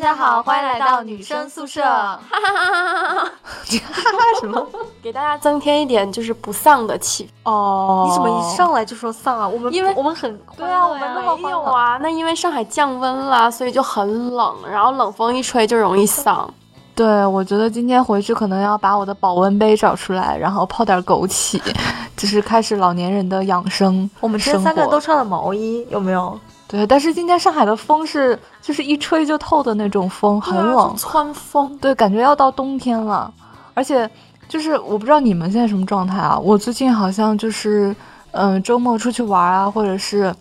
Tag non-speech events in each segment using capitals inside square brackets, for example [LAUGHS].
大家好，欢迎来到女生宿舍。哈哈哈哈哈哈！你哈哈什么？给大家增添一点就是不丧的气氛哦。你怎么一上来就说丧啊？我们因为我们很对啊，我们没有啊。那因为上海降温了，所以就很冷，然后冷风一吹就容易丧。对，我觉得今天回去可能要把我的保温杯找出来，然后泡点枸杞，[LAUGHS] 就是开始老年人的养生。我们这三个人都穿了毛衣，有没有？对，但是今天上海的风是就是一吹就透的那种风，很冷，穿风。对，感觉要到冬天了。而且就是我不知道你们现在什么状态啊？我最近好像就是嗯，周末出去玩啊，或者是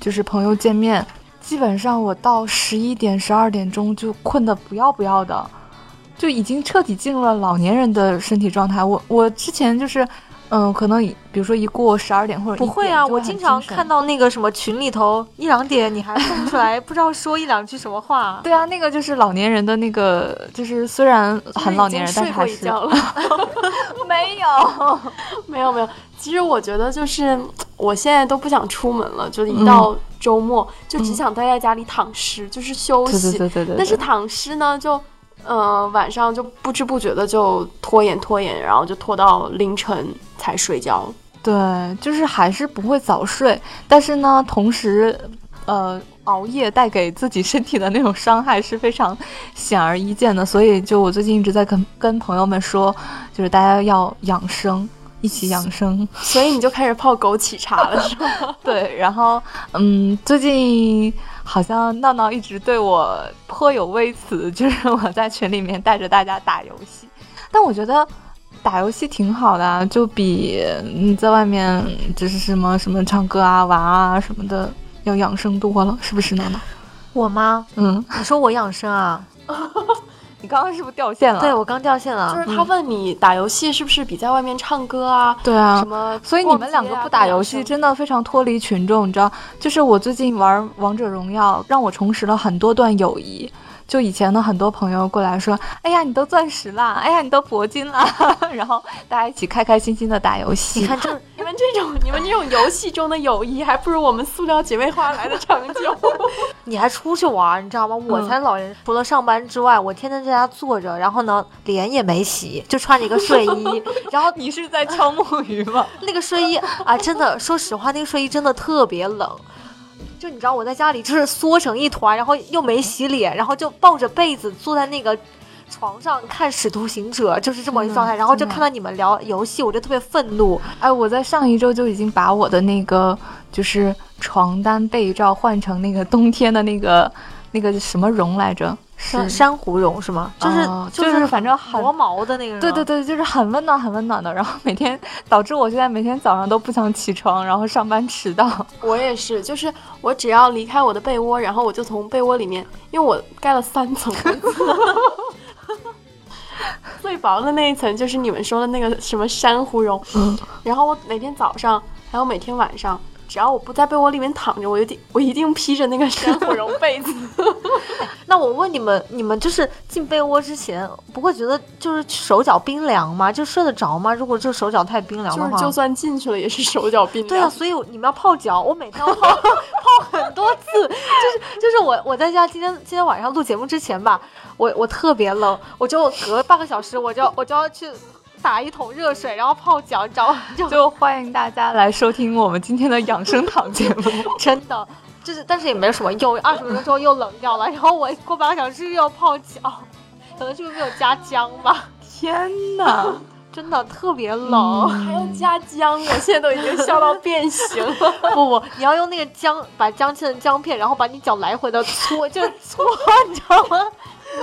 就是朋友见面，基本上我到十一点、十二点钟就困得不要不要的。就已经彻底进入了老年人的身体状态。我我之前就是，嗯，可能比如说一过十二点或者不会啊，我经常看到那个什么群里头一两点你还蹦出来，[LAUGHS] 不知道说一两句什么话。对啊，那个就是老年人的那个，就是虽然很老年人，但是还是 [LAUGHS] 没有 [LAUGHS] 没有没有。其实我觉得就是我现在都不想出门了，就一到周末就只想待在家里躺尸，就是休息。对对对对。但是躺尸呢就。嗯，晚上就不知不觉的就拖延拖延，然后就拖到凌晨才睡觉。对，就是还是不会早睡，但是呢，同时，呃，熬夜带给自己身体的那种伤害是非常显而易见的。所以，就我最近一直在跟跟朋友们说，就是大家要养生，一起养生。[LAUGHS] 所以你就开始泡枸杞茶了，是吗？[LAUGHS] 对，然后，嗯，最近。好像闹闹一直对我颇有微词，[LAUGHS] 就是我在群里面带着大家打游戏，但我觉得打游戏挺好的，就比你在外面就是什么什么唱歌啊、玩啊什么的要养生多了，是不是闹闹？我吗？嗯，你说我养生啊？[LAUGHS] 你刚刚是不是掉线了？对我刚掉线了。就是他问你打游戏是不是比在外面唱歌啊？对啊。什么？所以你们两个不打游戏，真的非常脱离群众，你知道？就是我最近玩王者荣耀，让我重拾了很多段友谊。就以前的很多朋友过来说：“哎呀，你都钻石了！哎呀，你都铂金了！” [LAUGHS] 然后大家一起开开心心的打游戏。你看，这 [LAUGHS] 你们这种你们这种游戏中的友谊，还不如我们塑料姐妹花来的长久。[LAUGHS] 你还出去玩，你知道吗？我才老人，除了上班之外，我天天在家坐着，然后呢，脸也没洗，就穿着一个睡衣。然后你是在敲木鱼吗？那个睡衣啊，真的，说实话，那个睡衣真的特别冷。就你知道我在家里就是缩成一团，然后又没洗脸，然后就抱着被子坐在那个床上看《使徒行者》，就是这么一状态。然后就看到你们聊游戏，我就特别愤怒。哎，我在上一周就已经把我的那个就是床单被罩换成那个冬天的那个那个什么绒来着。是珊瑚绒是吗？就是就是反正很磨毛的那个。对对对，就是很温暖很温暖的。然后每天导致我现在每天早上都不想起床，然后上班迟到。[LAUGHS] 我也是，就是我只要离开我的被窝，然后我就从被窝里面，因为我盖了三层，[LAUGHS] 最薄的那一层就是你们说的那个什么珊瑚绒。嗯。然后我每天早上还有每天晚上。只要我不在被窝里面躺着，我一定我一定披着那个珊瑚绒被子。[LAUGHS] 那我问你们，你们就是进被窝之前不会觉得就是手脚冰凉吗？就睡得着吗？如果这手脚太冰凉的话，就是就算进去了也是手脚冰凉。对啊，所以你们要泡脚，我每天要泡 [LAUGHS] 泡很多次。就是就是我我在家今天今天晚上录节目之前吧，我我特别冷，我就隔半个小时我就我就要去。打一桶热水，然后泡脚，你知道吗？[LAUGHS] 就欢迎大家来收听我们今天的养生堂节目。[LAUGHS] 真的，就是，但是也没有什么用。二十分钟之后又冷掉了，然后我过半个小时又要泡脚，[LAUGHS] 可能就是没有加姜吧。天哪，真的特别冷，还要加姜，我现在都已经笑到变形了。不不，你要用那个姜，把姜切成姜片，然后把你脚来回的搓，就搓，你知道吗？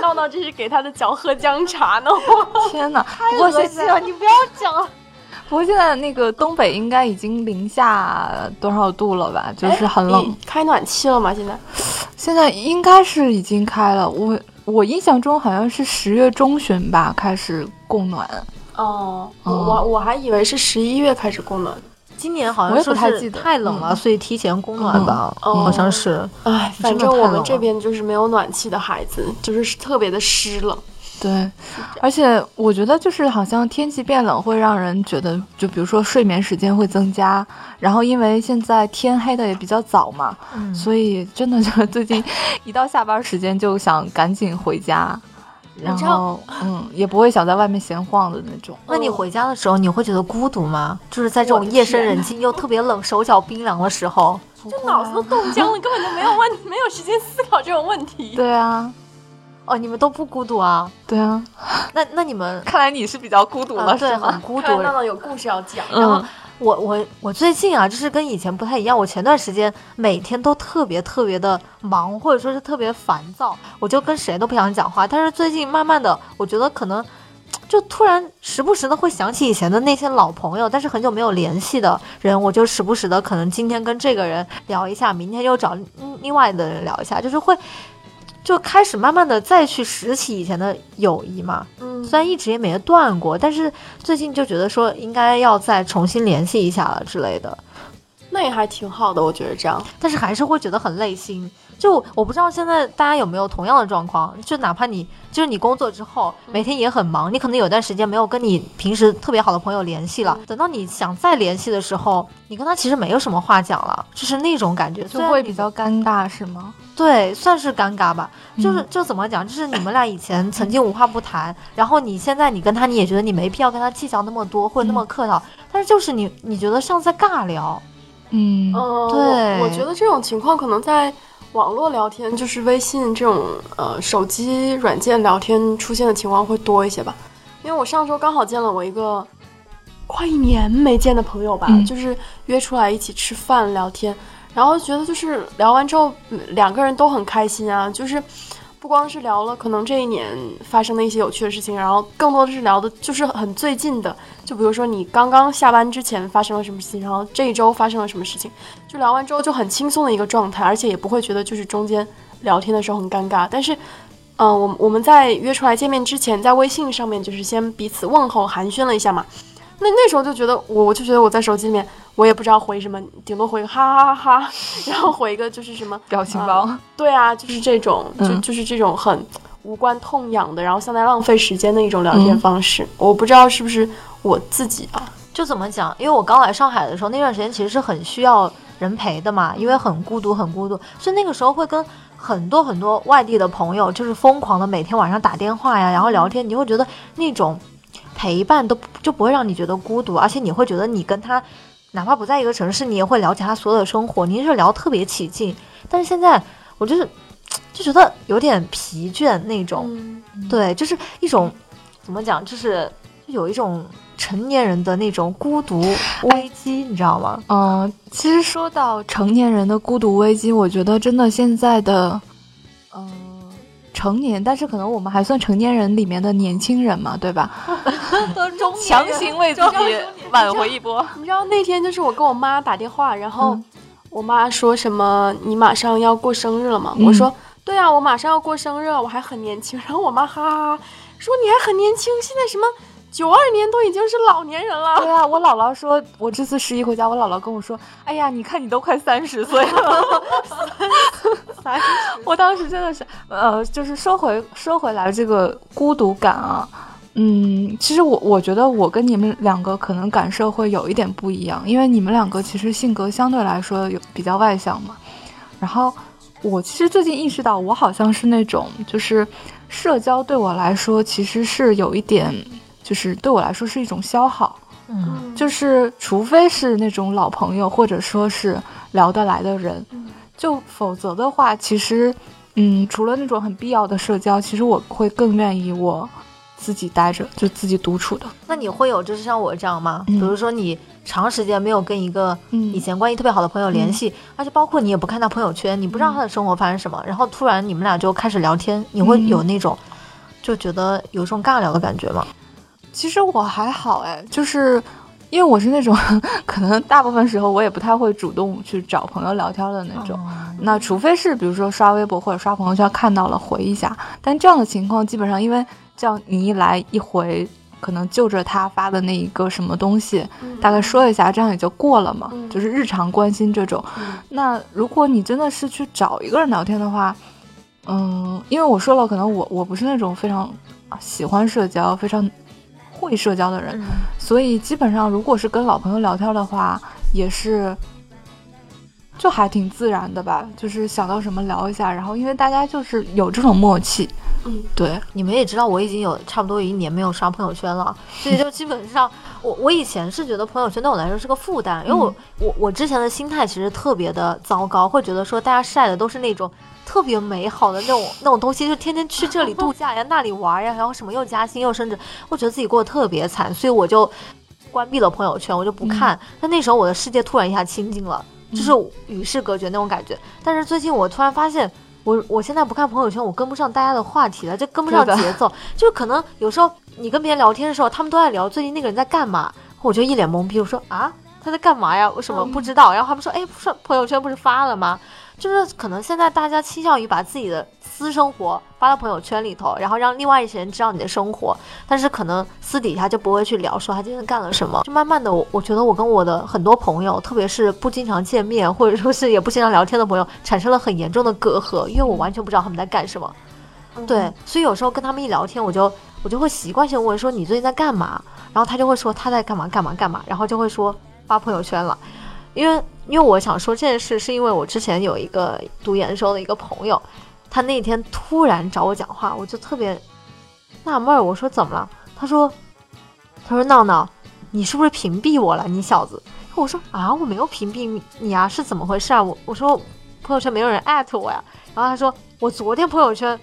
闹闹这是给他的脚喝姜茶呢！[LAUGHS] 天哪，太恶心了！你不要讲了。[LAUGHS] 不过现在那个东北应该已经零下多少度了吧？就是很冷。开暖气了吗？现在？现在应该是已经开了。我我印象中好像是十月中旬吧开始供暖。哦，我我还以为是十一月开始供暖。今年好像说是太冷了，所以提前供暖吧，好像是。哎，反正我们这边就是没有暖气的孩子，就是特别的湿冷。对，而且我觉得就是好像天气变冷会让人觉得，就比如说睡眠时间会增加，然后因为现在天黑的也比较早嘛，嗯。所以真的就是最近一到下班时间就想赶紧回家，然后嗯也不会想在外面闲晃的那种。那你回家的时候，你会觉得孤独吗？就是在这种夜深人静又特别冷、手脚冰凉的时候。就脑子都冻僵了，根本就没有问，没有时间思考这种问题。对啊，哦，你们都不孤独啊？对啊，那那你们 [LAUGHS] 看来你是比较孤独啊，了，对，是吗很？孤独看。到有故事要讲，然后嗯我我我最近啊，就是跟以前不太一样。我前段时间每天都特别特别的忙，或者说是特别烦躁，我就跟谁都不想讲话。但是最近慢慢的，我觉得可能就突然时不时的会想起以前的那些老朋友，但是很久没有联系的人，我就时不时的可能今天跟这个人聊一下，明天又找嗯另外的人聊一下，就是会。就开始慢慢的再去拾起以前的友谊嘛，嗯，虽然一直也没断过，但是最近就觉得说应该要再重新联系一下了之类的，那也还挺好的，我觉得这样。但是还是会觉得很累心。就我不知道现在大家有没有同样的状况，就哪怕你就是你工作之后每天也很忙，你可能有段时间没有跟你平时特别好的朋友联系了，等到你想再联系的时候，你跟他其实没有什么话讲了，就是那种感觉，就会比较尴尬，是吗？对，算是尴尬吧。就是嗯就怎么讲，就是你们俩以前曾经无话不谈，然后你现在你跟他，你也觉得你没必要跟他计较那么多或者那么客套，但是就是你你觉得像在尬聊，嗯嗯，对我我觉得这种情况可能在网络聊天，就是微信这种呃手机软件聊天出现的情况会多一些吧。因为我上周刚好见了我一个快一年没见的朋友吧，嗯就是约出来一起吃饭聊天，然后觉得就是聊完之后嗯两个人都很开心啊，就是。不光是聊了可能这一年发生的一些有趣的事情，然后更多的是聊的就是很最近的，就比如说你刚刚下班之前发生了什么事情，然后这一周发生了什么事情，就聊完之后就很轻松的一个状态，而且也不会觉得就是中间聊天的时候很尴尬。但是，嗯、我我们在约出来见面之前，在微信上面就是先彼此问候寒暄了一下嘛。那那时候就觉得我我就觉得我在手机里面我也不知道回什么，顶多回个哈哈哈哈，[LAUGHS] 然后回一个就是什么表情包，对啊，就是这种，就嗯。就是这种很无关痛痒的，然后像在浪费时间的一种聊天嗯。方式。我不知道是不是我自己啊，就怎么讲？因为我刚来上海的时候，那段时间其实是很需要人陪的嘛，因为很孤独，很孤独，所以那个时候会跟很多很多外地的朋友，就是疯狂的每天晚上打电话呀，然后聊天，你会觉得那种陪伴都就不会让你觉得孤独，而且你会觉得你跟他哪怕不在一个城市，你也会了解他所有的生活，你是聊特别起劲。但是现在我就是就觉得有点疲倦那种，嗯，对，就是一种怎么讲，就是有一种成年人的那种孤独危机，你知道吗？嗯，其实说到成年人的孤独危机，我觉得真的现在的，呃，成年，但是可能我们还算成年人里面的年轻人嘛，对吧？[LAUGHS] 都中强行为自己挽回一波。[LAUGHS] 你知道那天就是我跟我妈打电话，然后嗯我妈说什么你马上要过生日了嘛？嗯我说对啊，我马上要过生日了，我还很年轻。然后我妈哈哈哈说你还很年轻，现在什么九二年都已经是老年人了。对啊，我姥姥说，我这次十一回家，我姥姥跟我说，哎呀，你看你都快三十岁了。三 [LAUGHS] 我当时真的是，呃，就是说回说回来这个孤独感啊，嗯，其实我我觉得我跟你们两个可能感受会有一点不一样，因为你们两个其实性格相对来说有比较外向嘛，然后我其实最近意识到，我好像是那种就是社交对我来说其实是有一点，就是对我来说是一种消耗。嗯，就是除非是那种老朋友，或者说是聊得来的人，就否则的话，其实，嗯，除了那种很必要的社交，其实我会更愿意我自己待着，就自己独处的。那你会有就是像我这样吗？嗯比如说你长时间没有跟一个嗯以前关系特别好的朋友联系，而且包括你也不看他朋友圈，你不知道他的生活发生什么，然后突然你们俩就开始聊天，你会嗯有那种就觉得有一种尬聊的感觉吗？其实我还好哎，就是因为我是那种 [LAUGHS] 可能大部分时候我也不太会主动去找朋友聊天的那种。那除非是比如说刷微博或者刷朋友圈看到了回一下，但这样的情况基本上因为这样你一来一回，可能就着他发的那一个什么东西，大概说一下，这样也就过了嘛，嗯就是日常关心这种。嗯那如果你真的是去找一个人聊天的话，嗯，因为我说了，可能我我不是那种非常啊喜欢社交、非常会社交的人，嗯。所以基本上如果是跟老朋友聊天的话，也是就还挺自然的吧，就是想到什么聊一下，然后因为大家就是有这种默契，嗯，对，你们也知道，我已经有差不多有一年没有刷朋友圈了，所以就基本上，我我以前是觉得朋友圈对我来说是个负担，因为我、我我之前的心态其实特别的糟糕，会觉得说大家晒的都是那种特别美好的那种 [LAUGHS] 那种东西，就天天去这里度假呀，那里玩呀，然后什么又加薪又升职，我觉得自己过得特别惨，所以我就关闭了朋友圈，我就不看。但那时候我的世界突然一下清静了，就是与世隔绝那种感觉。但是最近我突然发现。我我现在不看朋友圈，我跟不上大家的话题了，就跟不上节奏。就可能有时候你跟别人聊天的时候，他们都在聊最近那个人在干嘛，我就一脸懵逼，我说啊他在干嘛呀？为什么不知道？然后他们说，哎，不是朋友圈不是发了吗？就是可能现在大家倾向于把自己的私生活发到朋友圈里头，然后让另外一些人知道你的生活，但是可能私底下就不会去聊说他今天干了什么。就慢慢的，我我觉得我跟我的很多朋友，特别是不经常见面或者说是也不经常聊天的朋友，产生了很严重的隔阂，因为我完全不知道他们在干什么。对，所以有时候跟他们一聊天，我就我就会习惯性问说你最近在干嘛，然后他就会说他在干嘛？干嘛？干嘛，然后就会说发朋友圈了，因为因为我想说这件事，是因为我之前有一个读研时候的一个朋友，他那天突然找我讲话，我就特别纳闷儿，我说怎么了？他说他说闹闹，你是不是屏蔽我了，你小子？我说啊，我没有屏蔽你啊，是怎么回事啊？我我说朋友圈没有人艾特我呀，然后他说我昨天朋友圈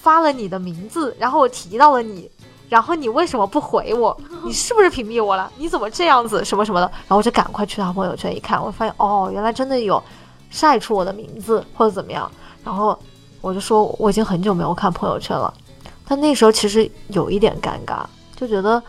发了你的名字，然后我提到了你，然后你为什么不回我？你是不是屏蔽我了？你怎么这样子？什么什么的？然后我就赶快去他朋友圈一看，我发现哦，原来真的有晒出我的名字或者怎么样。然后我就说我已经很久没有看朋友圈了，但那时候其实有一点尴尬，就觉得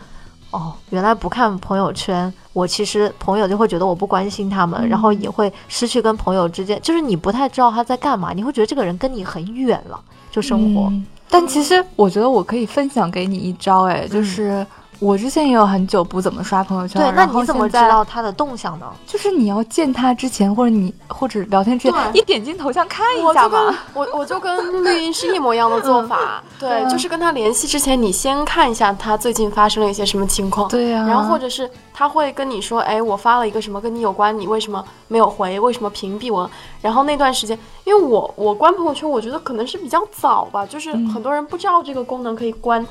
哦，原来不看朋友圈，我其实朋友就会觉得我不关心他们，嗯然后也会失去跟朋友之间，就是你不太知道他在干嘛，你会觉得这个人跟你很远了，就生活。嗯但其实我觉得我可以分享给你一招，哎，就是我之前也有很久不怎么刷朋友圈，对，那你怎么知道他的动向呢？就是你要见他之前，或者你或者聊天之前，你点进头像看一下吧。我我就跟绿茵是一模一样的做法，[LAUGHS] 对，就是跟他联系之前，你先看一下他最近发生了一些什么情况，对呀、然后或者是他会跟你说，哎，我发了一个什么跟你有关，你为什么没有回？为什么屏蔽我？然后那段时间，因为我我关朋友圈，我觉得可能是比较早吧，就是嗯很多人不知道这个功能可以关，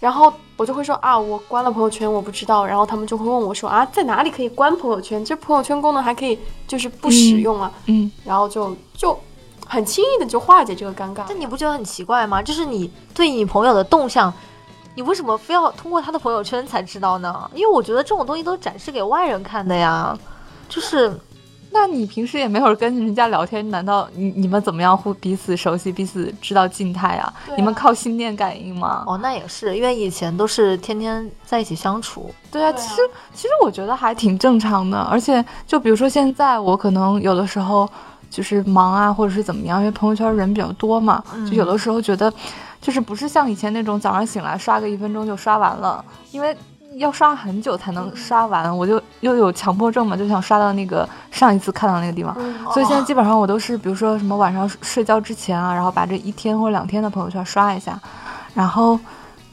然后我就会说啊，我关了朋友圈，我不知道，然后他们就会问我说啊，在哪里可以关朋友圈？这朋友圈功能还可以就是不使用啊，嗯，然后就就很轻易的就化解这个尴尬。但你不觉得很奇怪吗？就是你对你朋友的动向，你为什么非要通过他的朋友圈才知道呢？因为我觉得这种东西都展示给外人看的呀。就是那你平时也没有跟人家聊天，难道你你们怎么样互彼此熟悉，彼此知道静态啊？啊你们靠心电感应吗？哦，那也是，因为以前都是天天在一起相处。对啊，对啊其实其实我觉得还挺正常的，而且就比如说现在我可能有的时候就是忙啊，或者是怎么样，因为朋友圈人比较多嘛，就有的时候觉得就是不是像以前那种早上醒来刷个一分钟就刷完了，因为要刷很久才能刷完，我就又有强迫症嘛，就想刷到那个上一次看到那个地方。所以现在基本上我都是，比如说什么晚上睡觉之前啊，然后把这一天或者两天的朋友圈刷一下，然后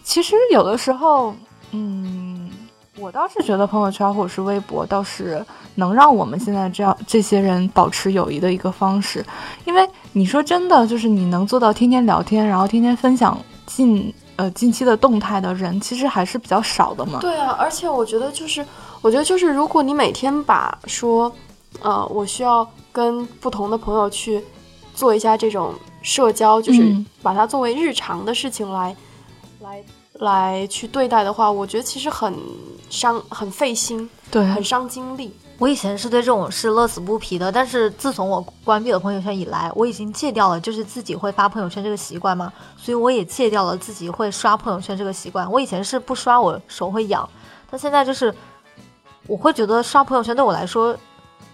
其实有的时候，嗯，我倒是觉得朋友圈或者是微博倒是能让我们现在这样这些人保持友谊的一个方式，因为你说真的，就是你能做到天天聊天，然后天天分享近呃近期的动态的人，其实还是比较少的嘛。对啊，而且我觉得就是，我觉得就是，如果你每天把说，呃，我需要跟不同的朋友去做一下这种社交，就是嗯把它作为日常的事情来，来来去对待的话，我觉得其实很伤、很费心、对，很伤精力。我以前是对这种事乐此不疲的，但是自从我关闭了朋友圈以来，我已经戒掉了就是自己会发朋友圈这个习惯嘛，所以我也戒掉了自己会刷朋友圈这个习惯。我以前是不刷我手会痒，但现在就是我会觉得刷朋友圈对我来说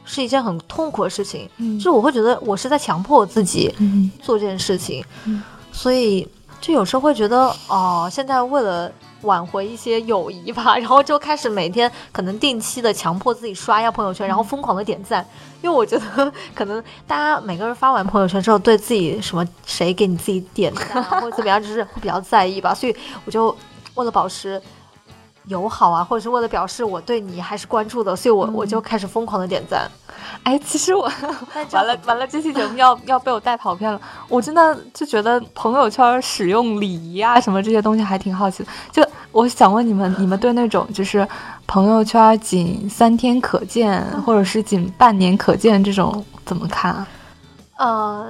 是一件很痛苦的事情，嗯就是我会觉得我是在强迫我自己嗯做这件事情，嗯所以就有时候会觉得哦，现在为了挽回一些友谊吧，[LAUGHS] 然后就开始每天可能定期的强迫自己刷一下朋友圈，然后疯狂的点赞，因为我觉得可能大家每个人发完朋友圈之后，对自己什么谁给你自己点赞啊，[LAUGHS] 或者怎么样，就是会比较在意吧，所以我就为了保持。友好啊，或者是为了表示我对你还是关注的，所以我、我就开始疯狂的点赞。哎，其实我 [LAUGHS] 完了完了，这期节目要 [LAUGHS] 要被我带跑偏了。我真的就觉得朋友圈使用礼仪啊什么这些东西还挺好奇的。就我想问你们，[LAUGHS] 你们对那种就是朋友圈仅三天可见，或者是仅半年可见这种怎么看啊？呃，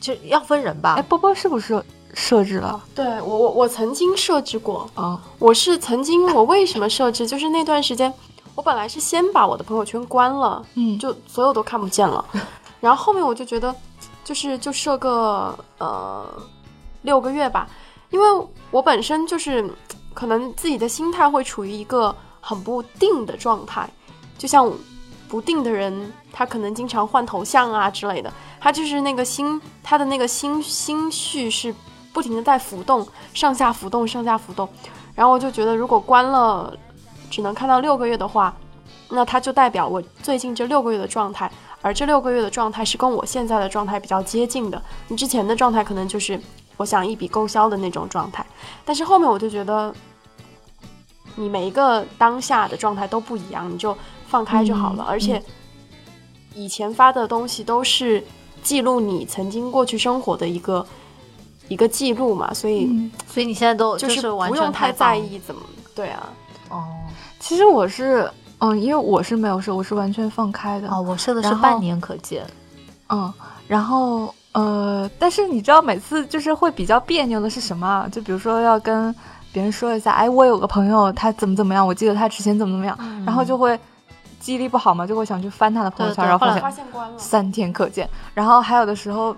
就要分人吧哎，。波波是不是设置了？对我我我曾经设置过，啊。我是曾经我为什么设置？就是那段时间，我本来是先把我的朋友圈关了，嗯。就所有都看不见了，[LAUGHS] 然后后面我就觉得，就是就设个呃六个月吧，因为我本身就是可能自己的心态会处于一个很不定的状态，就像不定的人，他可能经常换头像啊之类的，他就是那个心，他的那个心心绪是不停的在浮动，上下浮动，上下浮动。然后我就觉得，如果关了，只能看到六个月的话，那它就代表我最近这六个月的状态，而这六个月的状态是跟我现在的状态比较接近的。你之前的状态可能就是我想一笔勾销的那种状态，但是后面我就觉得，你每一个当下的状态都不一样，你就放开就好了。嗯而且以前发的东西都是记录你曾经过去生活的一个一个记录嘛，所以嗯，所以你现在都就是完不用太在意怎么对啊。哦其实我是嗯，因为我是没有设，我是完全放开的。哦，我设的是半年可见。嗯，然后呃，但是你知道每次就是会比较别扭的是什么啊？就比如说要跟别人说一下，哎，我有个朋友他怎么怎么样，我记得他之前怎么怎么样，然后就会记忆力不好嘛，就会想去翻他的朋友圈，对对然后发现三天可见。然后还有的时候，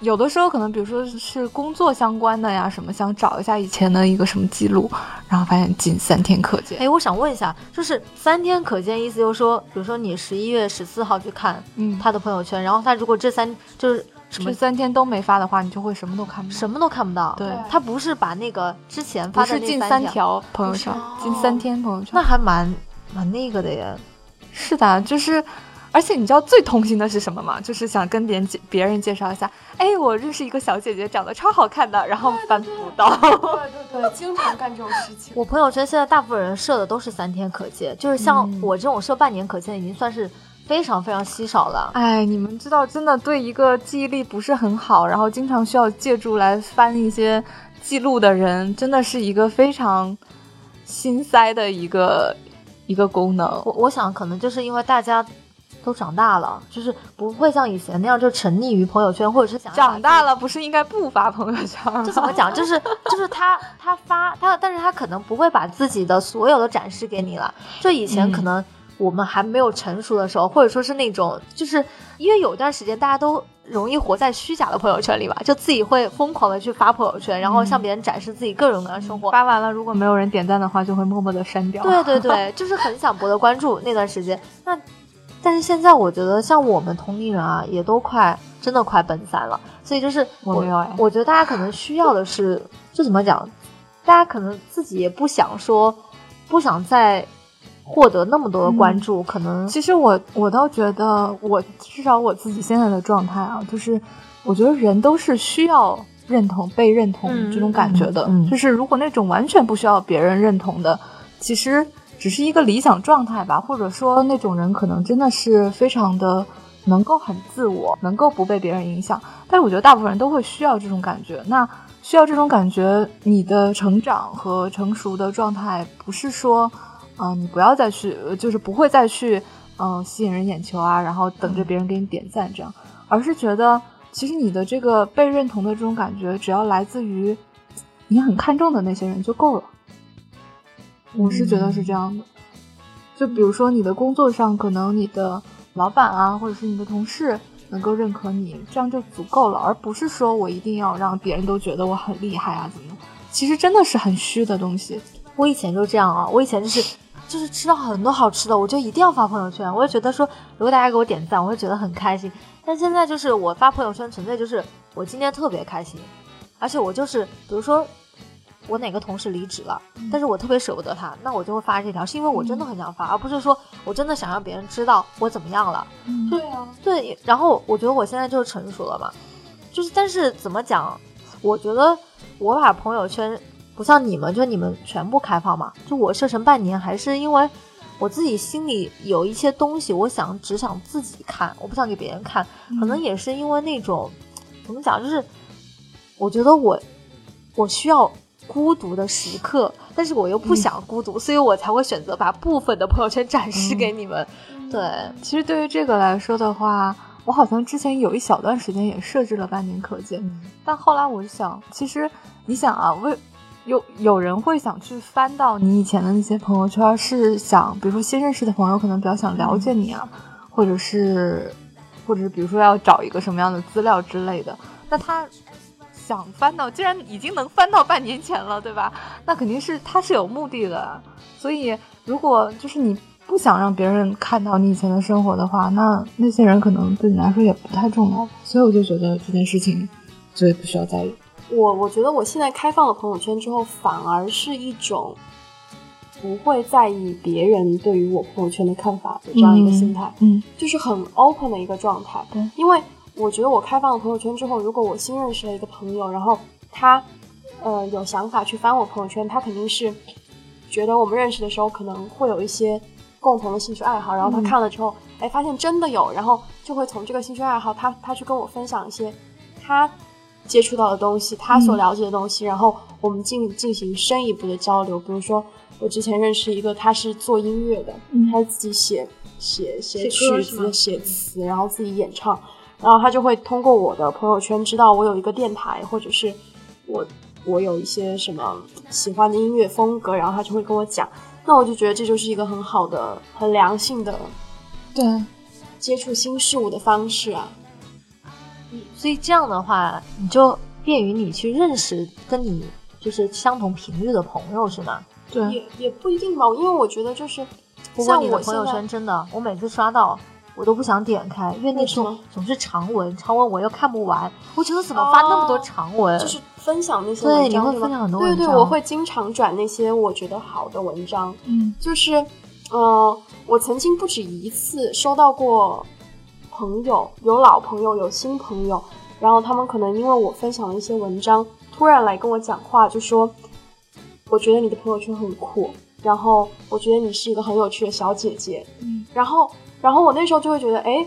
有的时候可能比如说是工作相关的呀，什么想找一下以前的一个什么记录，然后发现仅三天可见。哎，我想问一下，就是三天可见，意思就是说，比如说你十一月十四号去看嗯，他的朋友圈，然后他如果这三就是什么这三天都没发的话，你就会什么都看不到。什么都看不到，对他不是把那个之前发的那是近三条，条朋友圈，近三天朋友圈。那还蛮蛮那个的耶。是的，就是，而且你知道最痛心的是什么吗？就是想跟别人介别人介绍一下，哎，我认识一个小姐姐，长得超好看的，然后翻不到。对对对，经常干这种事情。[LAUGHS] 我朋友圈现在大部分人设的都是三天可见，就是像嗯我这种设半年可见，已经算是非常非常稀少了。哎，你们知道，真的对一个记忆力不是很好，然后经常需要借助来翻一些记录的人，真的是一个非常心塞的一个一个功能。我我想可能就是因为大家都长大了，就是不会像以前那样就沉溺于朋友圈，或者是想长大了不是应该不发朋友圈吗？这怎么讲？就是就是他他发他，但是他可能不会把自己的所有的展示给你了。就以前嗯可能我们还没有成熟的时候，或者说是那种，就是因为有一段时间大家都容易活在虚假的朋友圈里吧，就自己会疯狂的去发朋友圈，然后向别人展示自己各种各样的生活。发完了，如果没有人点赞的话，就会默默的删掉。对对对，就是很想博得关注那段时间。那但是现在我觉得，像我们同龄人啊，也都快真的快奔三了，所以就是我没有哎我觉得大家可能需要的是，就怎么讲，大家可能自己也不想说，不想再获得那么多的关注，可能其实我我倒觉得，我至少我自己现在的状态啊，就是我觉得人都是需要认同、被认同嗯这种感觉的。嗯嗯就是如果那种完全不需要别人认同的，其实只是一个理想状态吧，或者说那种人可能真的是非常的能够很自我，能够不被别人影响。但是我觉得大部分人都会需要这种感觉。那需要这种感觉，你的成长和成熟的状态不是说。啊、你不要再去，就是不会再去，嗯、吸引人眼球啊，然后等着别人给你点赞这样，而是觉得其实你的这个被认同的这种感觉，只要来自于你很看重的那些人就够了。我是觉得是这样的。就比如说你的工作上，可能你的老板啊，或者是你的同事能够认可你，这样就足够了，而不是说我一定要让别人都觉得我很厉害啊，怎么样？其实真的是很虚的东西。我以前就这样啊，我以前就是就是吃到很多好吃的，我就一定要发朋友圈，我就觉得说，如果大家给我点赞，我会觉得很开心。但现在就是我发朋友圈，纯粹就是我今天特别开心，而且我就是比如说我哪个同事离职了，但是我特别舍不得他，那我就会发这条，是因为我真的很想发，而不是说我真的想让别人知道我怎么样了。对啊，对，然后我觉得我现在就是成熟了嘛，就是但是怎么讲，我觉得我把朋友圈不像你们，就你们全部开放嘛，就我设成半年，还是因为我自己心里有一些东西，我想只想自己看，我不想给别人看，可能也是因为那种怎么讲，就是我觉得我我需要孤独的时刻，但是我又不想孤独，所以我才会选择把部分的朋友圈展示给你们。对，其实对于这个来说的话，我好像之前有一小段时间也设置了半年可见，但后来我就想，其实你想啊，为有有人会想去翻到你以前的那些朋友圈，是想比如说新认识的朋友可能比较想了解你啊，或者是或者是比如说要找一个什么样的资料之类的，那他。想翻到，既然已经能翻到半年前了，对吧？那肯定是他是有目的的。所以，如果就是你不想让别人看到你以前的生活的话，那那些人可能对你来说也不太重要。所以，我就觉得这件事情就不需要在意。我我觉得我现在开放了朋友圈之后，反而是一种不会在意别人对于我朋友圈的看法的这样一个心态，嗯，就是很 open 的一个状态。对，因为。我觉得我开放了朋友圈之后，如果我新认识了一个朋友，然后他，呃，有想法去翻我朋友圈，他肯定是觉得我们认识的时候可能会有一些共同的兴趣爱好，然后他看了之后，哎，发现真的有，然后就会从这个兴趣爱好，他他去跟我分享一些他接触到的东西，他所了解的东西，然后我们进进行深一步的交流。比如说，我之前认识一个，他是做音乐的，他自己写写写曲子、写词，然后自己演唱。然后他就会通过我的朋友圈知道我有一个电台，或者是我我有一些什么喜欢的音乐风格，然后他就会跟我讲。那我就觉得这就是一个很好的、很良性的对接触新事物的方式啊。所以这样的话，你就便于你去认识跟你就是相同频率的朋友，是吗？对，也也不一定吧，因为我觉得就是不过你的朋友圈真的，我每次刷到。我都不想点开，因为那种总是长文，长文我又看不完。我觉得怎么发那么多长文？就是分享那些对，你会分享很多文章。对对，我会经常转那些我觉得好的文章。嗯，就是，呃，我曾经不止一次收到过朋友，有老朋友，有新朋友，然后他们可能因为我分享了一些文章，突然来跟我讲话，就说，我觉得你的朋友圈很酷，然后我觉得你是一个很有趣的小姐姐。嗯，然后。然后我那时候就会觉得，哎，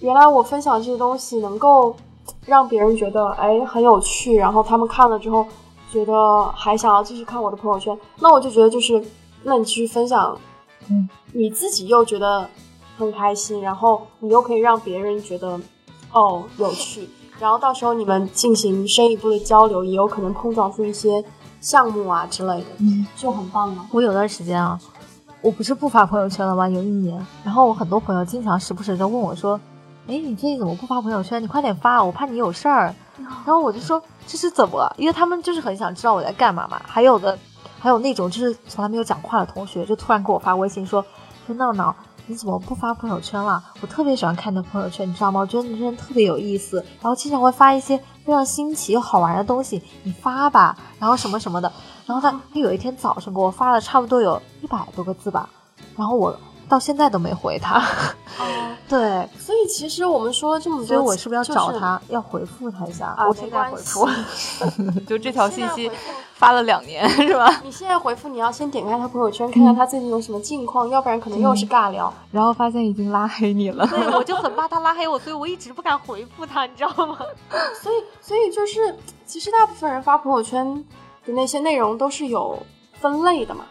原来我分享这些东西能够 [TSK] 让别人觉得，哎，很有趣。然后他们看了之后，觉得还想要继续看我的朋友圈。那我就觉得，就是那你继续分享，嗯，你自己又觉得很开心，然后你又可以让别人觉得，哦，有趣。然后到时候你们进行深一步的交流，也有可能碰撞出一些项目啊之类的，嗯，就很棒了。我有段时间啊。我不是不发朋友圈了吗？有一年，然后我很多朋友经常时不时就问我说：“哎，你最近怎么不发朋友圈？你快点发，我怕你有事儿。”然后我就说：“这是怎么了？”因为他们就是很想知道我在干嘛嘛。还有的，还有那种就是从来没有讲话的同学，就突然给我发微信说：“说闹闹，你怎么不发朋友圈了？我特别喜欢看你的朋友圈，你知道吗？我觉得你这人特别有意思，然后经常会发一些非常新奇又好玩的东西，你发吧，然后什么什么的。”然后他他有一天早上给我发了差不多有一百多个字吧，然后我到现在都没回他。哦，对，所以其实我们说了这么多，所以我是不是要找他要回复他一下？啊，我 [LAUGHS] 现在回复，就这条信息发了两年是吧？你现在回复你要先点开他朋友圈看看他最近有什么近况，要不然可能又是尬聊，然后发现已经拉黑你了。对，我就很 [LAUGHS] 怕他拉黑我，所以我一直不敢回复他，你知道吗？所以，所以就是其实大部分人发朋友圈的那些内容都是有。分类的嘛，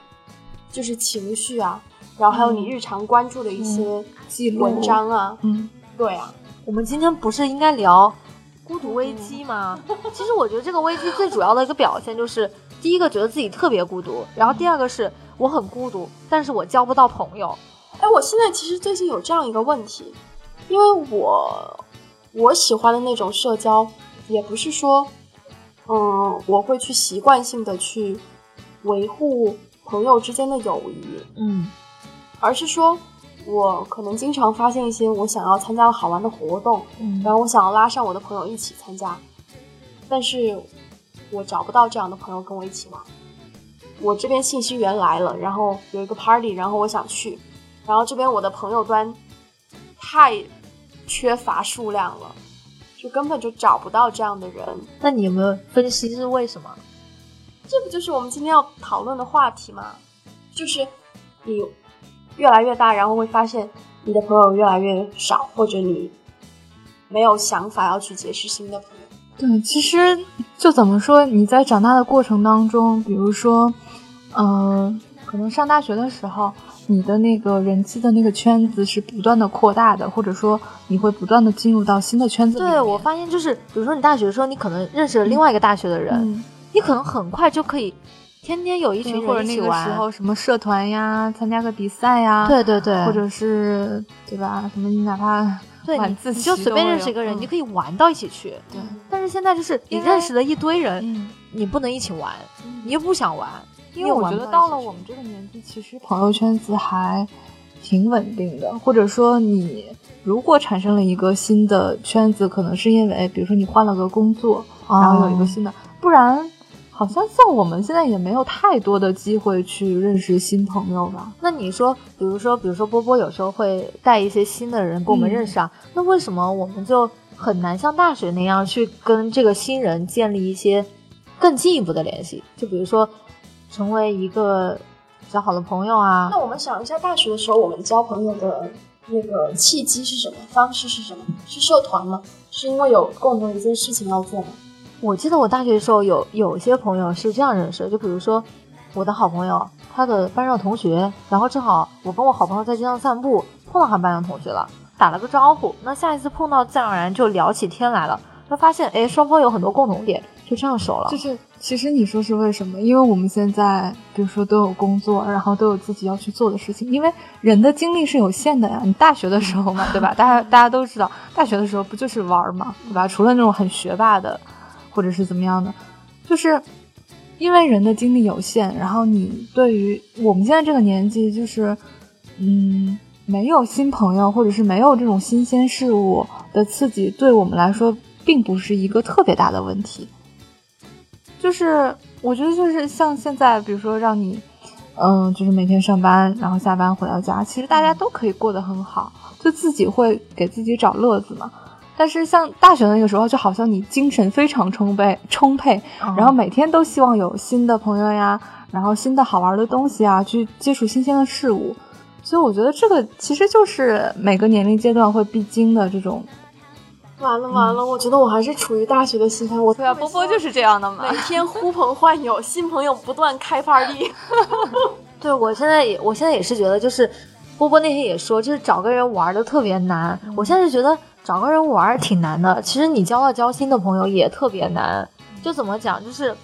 就是情绪啊，然后还有你日常关注的一些记录文章啊，嗯，对啊。我们今天不是应该聊孤独危机吗？其实我觉得这个危机最主要的一个表现就是，第一个觉得自己特别孤独，然后第二个是我很孤独，但是我交不到朋友。哎，我现在其实最近有这样一个问题，因为我我喜欢的那种社交，也不是说，嗯，我会去习惯性的去。维护朋友之间的友谊，嗯，而是说，我可能经常发现一些我想要参加的好玩的活动，嗯，然后我想要拉上我的朋友一起参加，但是我找不到这样的朋友跟我一起玩，我这边信息源来了，然后有一个 party，然后我想去，然后这边我的朋友端太缺乏数量了，就根本就找不到这样的人。那你有没有分析是为什么？这不就是我们今天要讨论的话题吗？就是你越来越大，然后会发现你的朋友越来越少，或者你没有想法要去结识新的朋友。对，其实就怎么说，你在长大的过程当中，比如说，嗯、可能上大学的时候，你的那个人际的那个圈子是不断的扩大的，或者说你会不断的进入到新的圈子。对我发现就是，比如说你大学的时候，你可能认识了另外一个大学的人，嗯，你可能很快就可以天天有一对群或者那个。时候什么社团呀，参加个比赛呀，对对对，或者是对吧？什么你哪怕对你你就随便认识一个人，嗯你就可以玩到一起去。对，但是现在就是你认识了一堆人，嗯。你不能一起玩，你又不想玩，因为我觉得到了我们这个年纪，其实朋友圈子还挺稳定的，或者说你如果产生了一个新的圈子，可能是因为比如说你换了个工作，然后有一个新的，不然好像像我们现在也没有太多的机会去认识新朋友吧。那你说，比如说，比如说波波有时候会带一些新的人跟我们嗯认识啊，那为什么我们就很难像大学那样去跟这个新人建立一些更进一步的联系？就比如说，成为一个比较好的朋友啊那。我们想一下，大学的时候我们交朋友的那个契机是什么？方式是什么？是社团吗？是因为有共同一件事情要做吗？我记得我大学的时候有有些朋友是这样认识的，就比如说我的好朋友，他的班上同学，然后正好我跟我好朋友在街上散步，碰到他班上同学了，打了个招呼。那下一次碰到，自然而然就聊起天来了，他发现哎双方有很多共同点，就这样熟了。就是其实你说是为什么？因为我们现在比如说都有工作，然后都有自己要去做的事情。因为人的精力是有限的呀。你大学的时候嘛，对吧？[LAUGHS] 大家大家都知道，大学的时候不就是玩儿嘛，对吧？除了那种很学霸的，或者是怎么样的，就是因为人的精力有限，然后你对于我们现在这个年纪，就是嗯，没有新朋友，或者是没有这种新鲜事物的刺激，对我们来说并不是一个特别大的问题。就是我觉得就是像现在，比如说让你，嗯，就是每天上班，然后下班回到家，其实大家都可以过得很好，就自己会给自己找乐子嘛。但是像大学那个时候，就好像你精神非常充沛，充沛，嗯然后每天都希望有新的朋友呀，然后新的好玩的东西啊，去接触新鲜的事物。所以我觉得这个其实就是每个年龄阶段会必经的这种。完了完了，我觉得我还是处于大学的心态。我对啊，波波就是这样的嘛每。天呼朋唤友，新朋友不断开 party。[LAUGHS] 对我现在也，我现在也是觉得，就是波波那天也说，就是找个人玩的特别难。我现在就觉得找个人玩挺难的，其实你交到交心的朋友也特别难。就怎么讲，就是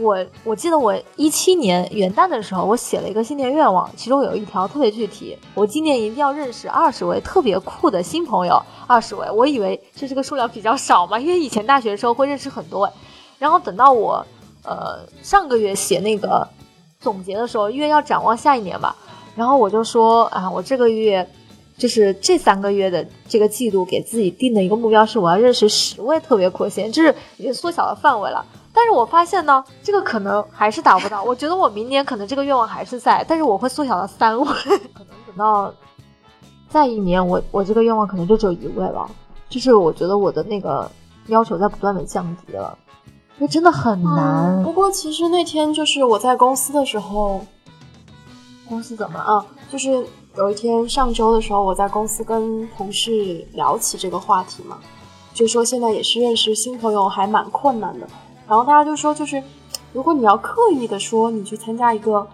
我我记得我一七年元旦的时候，我写了一个新年愿望，其中有一条特别具体，我今年一定要认识二十位特别酷的新朋友。二十位，我以为这是个数量比较少嘛，因为以前大学的时候会认识很多，然后等到我呃上个月写那个总结的时候，因为要展望下一年吧，然后我就说啊，我这个月就是这三个月的这个季度给自己定的一个目标是，我要认识十位特别酷的，就是已经缩小了范围了。但是我发现呢，这个可能还是达不到。[LAUGHS] 我觉得我明年可能这个愿望还是在，但是我会缩小到三位，可能等到再一年，我我这个愿望可能就只有一位了。就是我觉得我的那个要求在不断的降低了，因为真的很难。嗯不过其实那天就是我在公司的时候，公司怎么了？啊，就是有一天上周的时候，我在公司跟同事聊起这个话题嘛，就说现在也是认识新朋友还蛮困难的。然后大家就说，就是如果你要刻意的说你去参加一个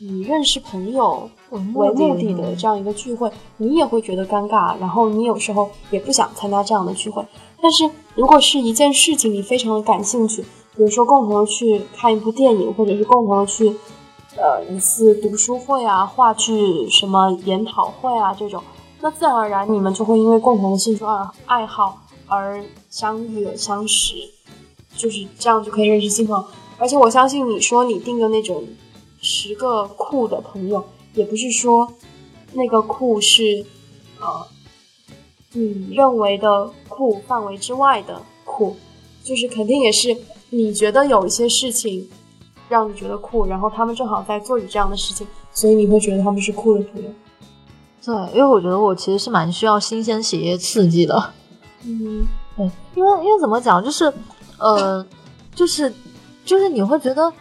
以认识朋友为为目的的的这样一个聚会，你也会觉得尴尬，然后你有时候也不想参加这样的聚会。但是如果是一件事情你非常的感兴趣，比如说共同的去看一部电影，或者是共同的去呃一次读书会啊、话剧什么研讨会啊这种，那自然而然你们就会因为共同的兴趣爱爱好而相遇相识，就是这样就可以认识新朋友。而且我相信你说你定的那种十个酷的朋友，也不是说那个酷是呃你认为的酷范围之外的酷，就是肯定也是你觉得有一些事情让你觉得酷，然后他们正好在做你这样的事情，所以你会觉得他们是酷的朋友。对，因为我觉得我其实是蛮需要新鲜血液刺激的。嗯，对，因为因为怎么讲，就是，呃，就是就是你会觉得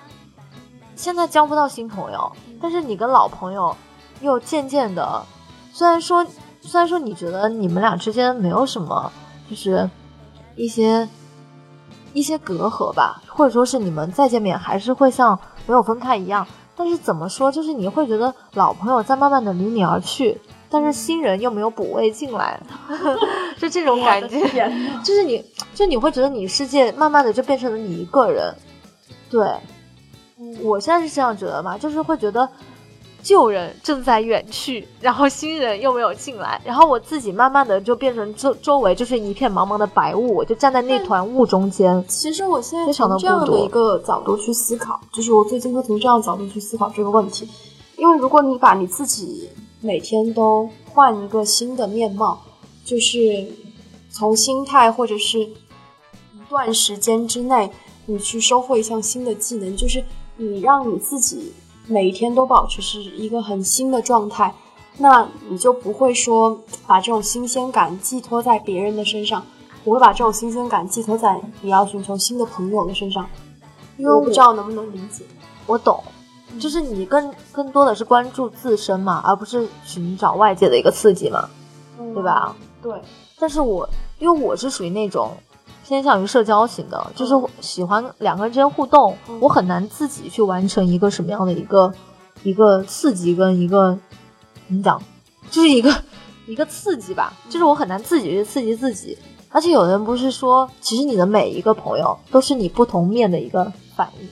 现在交不到新朋友，但是你跟老朋友又渐渐的，虽然说虽然说你觉得你们俩之间没有什么，就是一些一些隔阂吧，或者说是你们再见面还是会像没有分开一样，但是怎么说，就是你会觉得老朋友在慢慢的离你而去。但是新人又没有补位进来，[LAUGHS] 就这种感觉，就是你，就你会觉得你世界慢慢的就变成了你一个人，对，我现在是这样觉得嘛，就是会觉得旧人正在远去，然后新人又没有进来，然后我自己慢慢的就变成周周围就是一片茫茫的白雾，我就站在那团雾中间。其实我现在非常的从这样的一个角度去思考，就是我最近会从这样的角度去思考这个问题，因为如果你把你自己每天都换一个新的面貌，就是从心态或者是一段时间之内，你去收获一项新的技能，就是你让你自己每一天都保持是一个很新的状态，那你就不会说把这种新鲜感寄托在别人的身上，我会把这种新鲜感寄托在你要寻求新的朋友的身上，因为我不知道能不能理解。我懂，就是你更更多的是关注自身嘛，而不是寻找外界的一个刺激嘛，对吧？对，但是我因为我是属于那种偏向于社交型的，就是喜欢两个人之间互动，嗯我很难自己去完成一个什么样的一个一个刺激跟一个怎么讲，就是一个一个刺激吧，就是我很难自己去刺激自己。而且有的人不是说，其实你的每一个朋友都是你不同面的一个反应。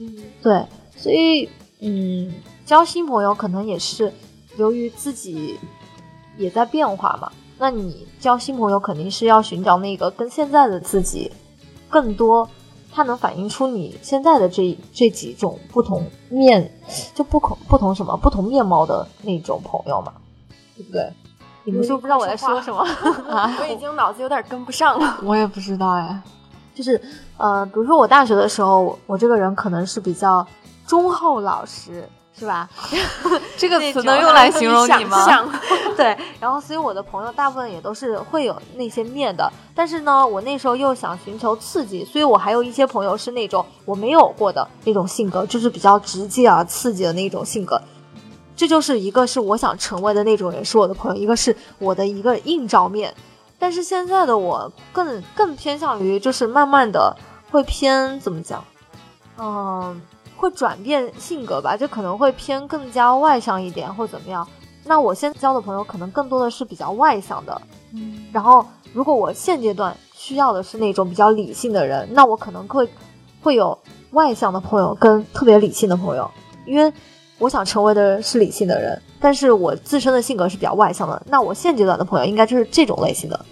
嗯，对，所以嗯，交新朋友可能也是由于自己也在变化嘛。那你交新朋友肯定是要寻找那个跟现在的自己更多，它能反映出你现在的这这几种不同面，就不同不同什么不同面貌的那种朋友嘛，对不对？你们是不是不知道我在说什么？[LAUGHS] 啊，我已经脑子有点跟不上了。[LAUGHS] 我也不知道哎。就是呃，比如说我大学的时候，我我这个人可能是比较忠厚老实，是吧？[LAUGHS] 这个词能用来形容你吗？[LAUGHS] [LAUGHS] 对，然后所以我的朋友大部分也都是会有那些面的，但是呢，我那时候又想寻求刺激，所以我还有一些朋友是那种我没有过的那种性格，就是比较直接而刺激的那种性格。这就是一个是我想成为的那种人是我的朋友，一个是我的一个硬照面。但是现在的我更更偏向于就是慢慢的会偏怎么讲，嗯，会转变性格吧，就可能会偏更加外向一点或怎么样。那我现在交的朋友可能更多的是比较外向的，嗯然后如果我现阶段需要的是那种比较理性的人，那我可能会会有外向的朋友跟特别理性的朋友，因为我想成为的是理性的人，但是我自身的性格是比较外向的，那我现阶段的朋友应该就是这种类型的。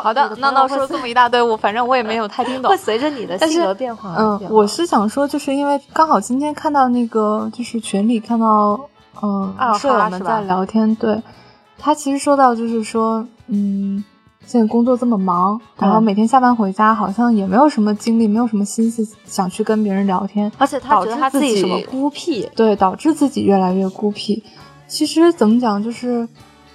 好的，闹闹说这么一大堆，我反正我也没有太听懂会。随着你的性格变化嗯，我是想说，就是因为刚好今天看到那个，就是群里看到，嗯二，舍友们哈在聊天，对他其实说到就是说，嗯，现在工作这么忙，然后嗯每天下班回家，好像也没有什么精力，没有什么心思想去跟别人聊天，而且他觉得他自己什么孤僻，对，导致自己越来越孤僻。其实怎么讲，就是，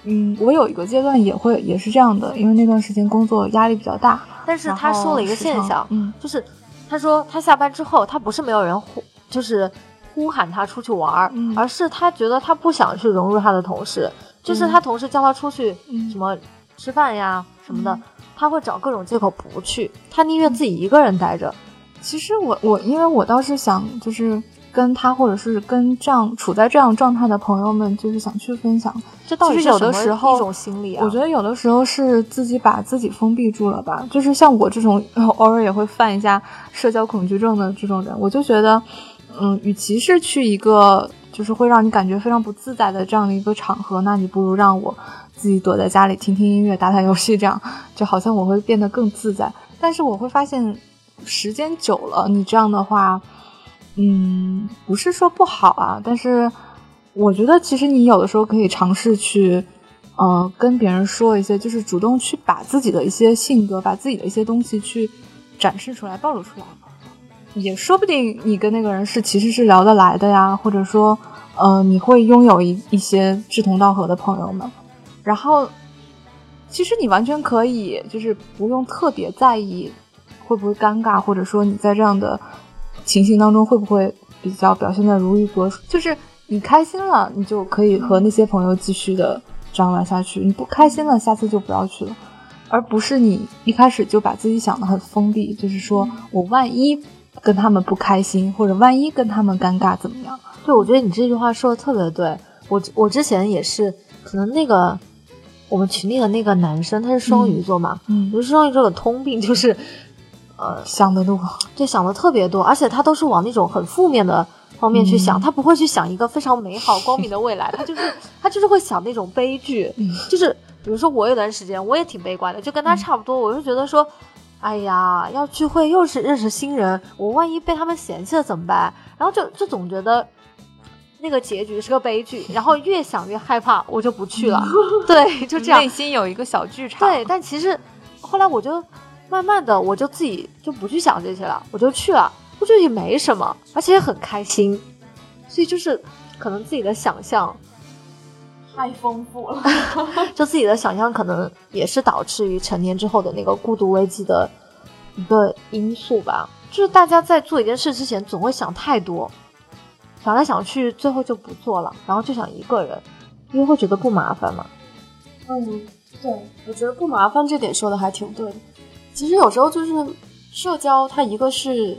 嗯，我有一个阶段也会也是这样的，因为那段时间工作压力比较大。但是他说了一个现象，嗯，就是他说他下班之后，他不是没有人呼，就是呼喊他出去玩儿，嗯。而是他觉得他不想去融入他的同事，就是他同事叫他出去嗯。什么吃饭呀什么的，嗯。他会找各种借口不去，他宁愿自己一个人待着。其实我我因为我倒是想就是跟他或者是跟这样处在这样状态的朋友们，就是想去分享。这到底是什么的时候一种心理啊？我觉得有的时候是自己把自己封闭住了吧，就是像我这种呃 [LAUGHS] 偶尔也会犯一下社交恐惧症的这种人，我就觉得，嗯，与其是去一个就是会让你感觉非常不自在的这样的一个场合，那你不如让我自己躲在家里听听音乐、打打游戏，这样就好像我会变得更自在。但是我会发现，时间久了，你这样的话，嗯，不是说不好啊，但是我觉得其实你有的时候可以尝试去，呃，跟别人说一些，就是主动去把自己的一些性格，把自己的一些东西去展示出来、暴露出来。也说不定你跟那个人是其实是聊得来的呀，或者说，呃，你会拥有一一些志同道合的朋友们，然后，其实你完全可以就是不用特别在意会不会尴尬，或者说你在这样的情形当中会不会比较表现的如鱼得水，就是你开心了，你就可以和那些朋友继续的这样玩下去；你不开心了，下次就不要去了。而不是你一开始就把自己想的很封闭，就是说我万一跟他们不开心，或者万一跟他们尴尬怎么样？对，我觉得你这句话说的特别对。我我之前也是，可能那个我们群里的那个男生他是双鱼座嘛，嗯，就是双鱼座的通病就是，呃，想的多，对，想的特别多，而且他都是往那种很负面的方面去想，他不会去想一个非常美好光明的未来，[LAUGHS] 他就是他就是会想那种悲剧，就是比如说我有段时间我也挺悲观的，就跟他差不多，我就觉得说，哎呀，要聚会又是认识新人，我万一被他们嫌弃了怎么办？然后就就总觉得。那个结局是个悲剧，[LAUGHS] 然后越想越害怕，我就不去了。[LAUGHS] 对，就这样，内心有一个小剧场。对，但其实后来我就慢慢的，我就自己就不去想这些了，我就去了，我觉得也没什么，而且也很开心。所以就是可能自己的想象太丰富了，[LAUGHS] 就自己的想象可能也是导致于成年之后的那个孤独危机的一个因素吧。就是大家在做一件事之前，总会想太多。想来想去，最后就不做了，然后就想一个人，因为会觉得不麻烦嘛。嗯，对，我觉得不麻烦这点说的还挺对的。其实有时候就是社交，它一个是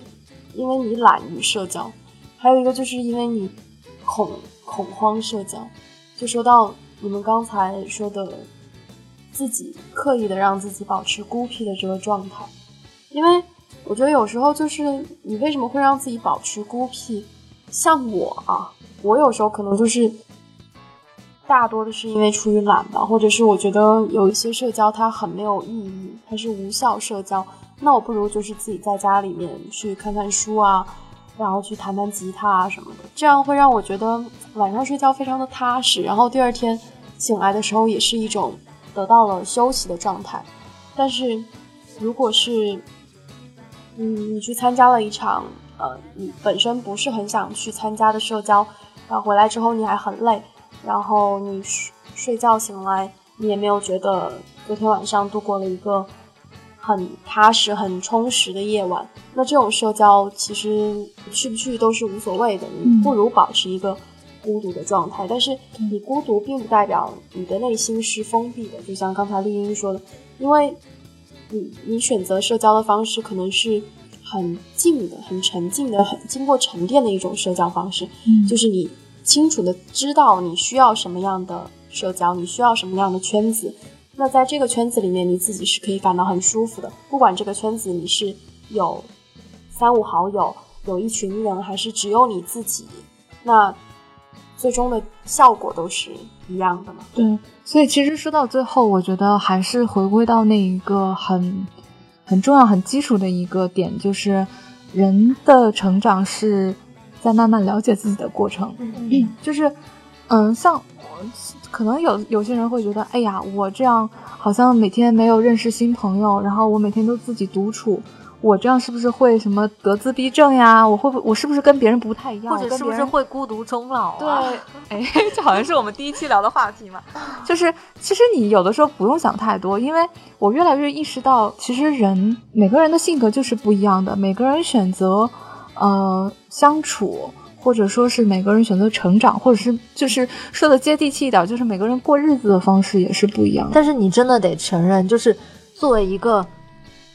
因为你懒于社交，还有一个就是因为你恐恐慌社交。就说到你们刚才说的，自己刻意的让自己保持孤僻的这个状态，因为我觉得有时候就是你为什么会让自己保持孤僻？像我啊，我有时候可能就是大多的是因为出于懒吧，或者是我觉得有一些社交它很没有意义，它是无效社交，那我不如就是自己在家里面去看看书啊，然后去弹弹吉他啊什么的，这样会让我觉得晚上睡觉非常的踏实，然后第二天醒来的时候也是一种得到了休息的状态。但是如果是嗯，你去参加了一场。呃，你本身不是很想去参加的社交，然后回来之后你还很累，然后你睡睡觉醒来，你也没有觉得昨天晚上度过了一个很踏实、很充实的夜晚。那这种社交其实去不去都是无所谓的，你不如保持一个孤独的状态。但是你孤独并不代表你的内心是封闭的，就像刚才丽英说的，因为你你选择社交的方式可能是。很静的、很沉静的、很经过沉淀的一种社交方式，嗯，就是你清楚的知道你需要什么样的社交，你需要什么样的圈子。那在这个圈子里面，你自己是可以感到很舒服的。不管这个圈子你是有三五好友，有一群人，还是只有你自己，那最终的效果都是一样的嘛？对。所以其实说到最后，我觉得还是回归到那一个很。很重要、很基础的一个点就是，人的成长是在慢慢了解自己的过程。嗯，就是，嗯，像可能有有些人会觉得，哎呀，我这样好像每天没有认识新朋友，然后我每天都自己独处。我这样是不是会什么得自闭症呀？我会不我是不是跟别人不太一样？或者是不是会孤独终老？对，[LAUGHS] 哎，[LAUGHS] 这好像是我们第一期聊的话题嘛。就是其实你有的时候不用想太多，因为我越来越意识到，其实人每个人的性格就是不一样的，每个人选择呃相处，或者说是每个人选择成长，或者是就是说的接地气一点，就是每个人过日子的方式也是不一样。但是你真的得承认，就是作为一个。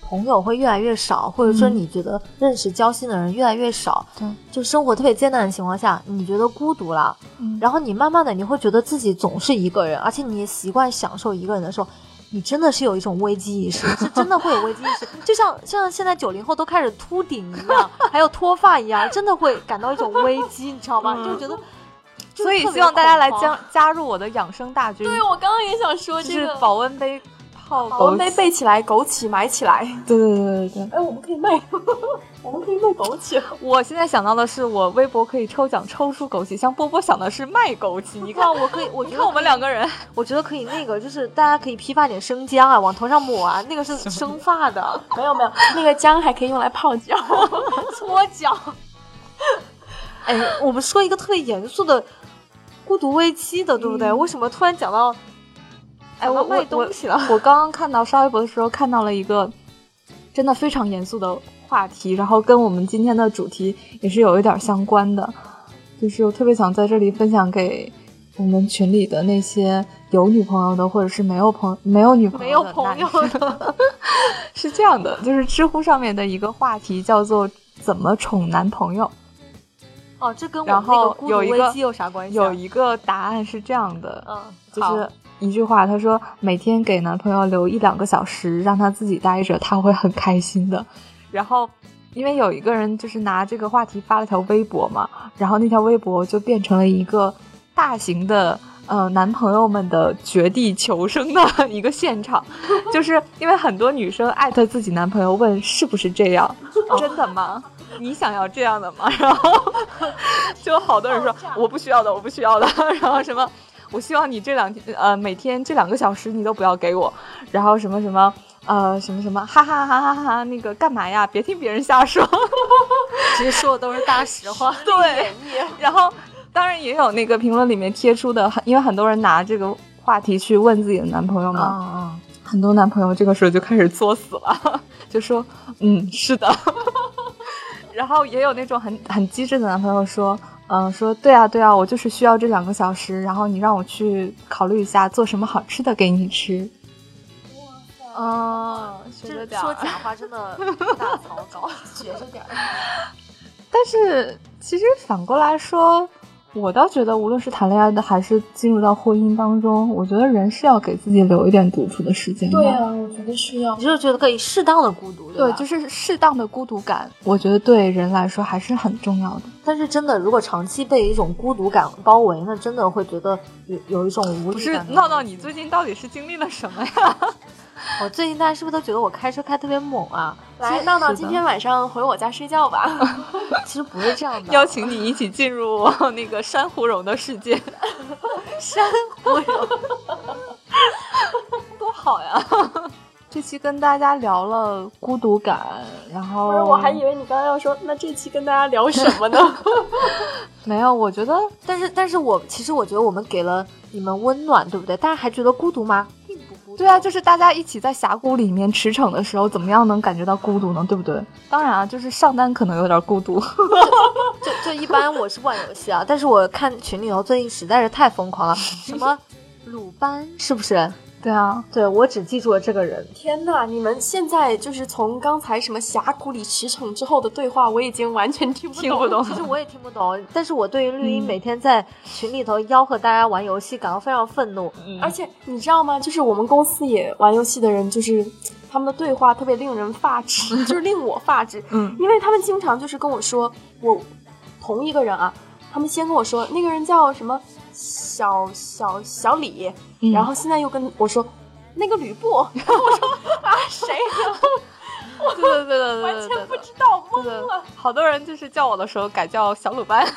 朋友会越来越少，或者说你觉得认识交心的人越来越少，对，就生活特别艰难的情况下，你觉得孤独了，然后你慢慢的你会觉得自己总是一个人，而且你也习惯享受一个人的时候，你真的是有一种危机意识，是真的会有危机意识，就像像现在九零后都开始秃顶一样，还有脱发一样，真的会感到一种危机，你知道吗？就觉得，所以希望大家来加加入我的养生大军。对我刚刚也想说这个保温杯。号保温杯备起来，枸杞买起来。对对对对对。哎，我们可以卖，[LAUGHS] 我们可以卖枸杞。我现在想到的是，我微博可以抽奖抽出枸杞，像波波想的是卖枸杞。[LAUGHS] 你看，我可以，我觉得我们两个人，我觉得可以那个，就是大家可以批发点生姜啊，往头上抹啊，[LAUGHS] 那个是生发的。没有没有，那个姜还可以用来泡脚、搓脚。哎，我们说一个特别严肃的孤独危机的，对不对？为什么突然讲到？哎，我卖东西了。我刚刚看到刷微博的时候，看到了一个真的非常严肃的话题，然后跟我们今天的主题也是有一点相关的，就是我特别想在这里分享给我们群里的那些有女朋友的，或者是没有朋没有女朋友、没有朋友的。[LAUGHS] 是这样的，就是知乎上面的一个话题叫做“怎么宠男朋友”。哦，这跟我然后有一个有啥关系？有一个答案是这样的，嗯，就是。一句话，他说每天给男朋友留一两个小时，让他自己待着，他会很开心的。然后，因为有一个人就是拿这个话题发了条微博嘛，然后那条微博就变成了一个大型的呃男朋友们的绝地求生的一个现场，就是因为很多女生艾特自己男朋友问是不是这样，真的吗？你想要这样的吗？[LAUGHS] 然后就好多人说我不需要的，我不需要的，[LAUGHS] 然后什么。我希望你这两天，呃，每天这两个小时你都不要给我，然后什么什么，呃，什么什么，哈哈哈哈哈哈，那个干嘛呀？别听别人瞎说，其实说的都是大实话。对，然后当然也有那个评论里面贴出的，因为很多人拿这个话题去问自己的男朋友嘛，很多男朋友这个时候就开始作死了，就说，嗯，是的，然后也有那种很很机智的男朋友说。嗯，说对啊，对啊，我就是需要这两个小时，然后你让我去考虑一下做什么好吃的给你吃。哇塞，嗯，这说假话真的大草稿，[LAUGHS] 学着点儿。但是其实反过来说。我倒觉得，无论是谈恋爱的，还是进入到婚姻当中，我觉得人是要给自己留一点独处的时间。对啊，我觉得需要。你就觉得可以适当的孤独，对，就是适当的孤独感，我觉得对人来说还是很重要的。但是真的，如果长期被一种孤独感包围，那真的会觉得有有一种无力感。不是闹闹，你最近到底是经历了什么呀？[LAUGHS] 我最近大家是不是都觉得我开车开特别猛啊？来，闹闹，今天晚上回我家睡觉吧。[LAUGHS] 其实不是这样的，邀请你一起进入那个珊瑚绒的世界。[LAUGHS] 珊瑚绒，[LAUGHS] 多好呀！这期跟大家聊了孤独感，然后我还以为你刚刚要说，那这期跟大家聊什么呢？没有，我觉得，但是，但是我其实我觉得我们给了你们温暖，对不对？大家还觉得孤独吗？对啊，就是大家一起在峡谷里面驰骋的时候，怎么样能感觉到孤独呢？对不对？当然啊，就是上单可能有点孤独。就就一般我是玩游戏啊，但是我看群里头最近实在是太疯狂了，什么鲁班是不是？对啊，对我只记住了这个人。天呐，你们现在就是从刚才什么峡谷里驰骋之后的对话，我已经完全听不懂。其实我也听不懂，但是我对于绿茵每天在群里头吆喝大家玩游戏感到非常愤怒。而且你知道吗？就是我们公司也玩游戏的人，就是他们的对话特别令人发指，[LAUGHS] 就是令我发指。嗯，因为他们经常就是跟我说，我同一个人啊，他们先跟我说那个人叫什么。小小小李，然后现在又跟我说那个吕布，[LAUGHS] 我说啊谁？[LAUGHS] 对对对对对，完全不知道，懵了。好多人就是叫我的时候改叫小鲁班。[LAUGHS]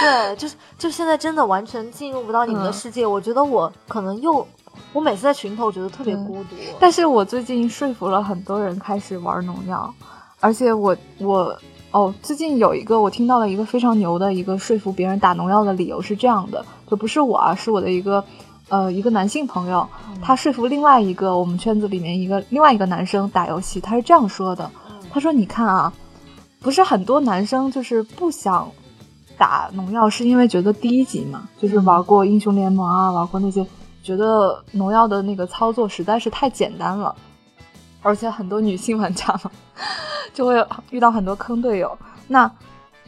对，就是就现在真的完全进入不到你们的世界。我觉得我可能又，我每次在群头我觉得特别孤独。但是我最近说服了很多人开始玩农药，而且我我。哦，最近有一个我听到了一个非常牛的一个说服别人打农药的理由是这样的，就不是我啊，是我的一个，呃，一个男性朋友，他说服另外一个我们圈子里面一个另外一个男生打游戏，他是这样说的，他说你看啊，不是很多男生就是不想打农药，是因为觉得低级嘛，就是玩过英雄联盟啊，玩过那些，觉得农药的那个操作实在是太简单了，而且很多女性玩家。就会遇到很多坑队友。那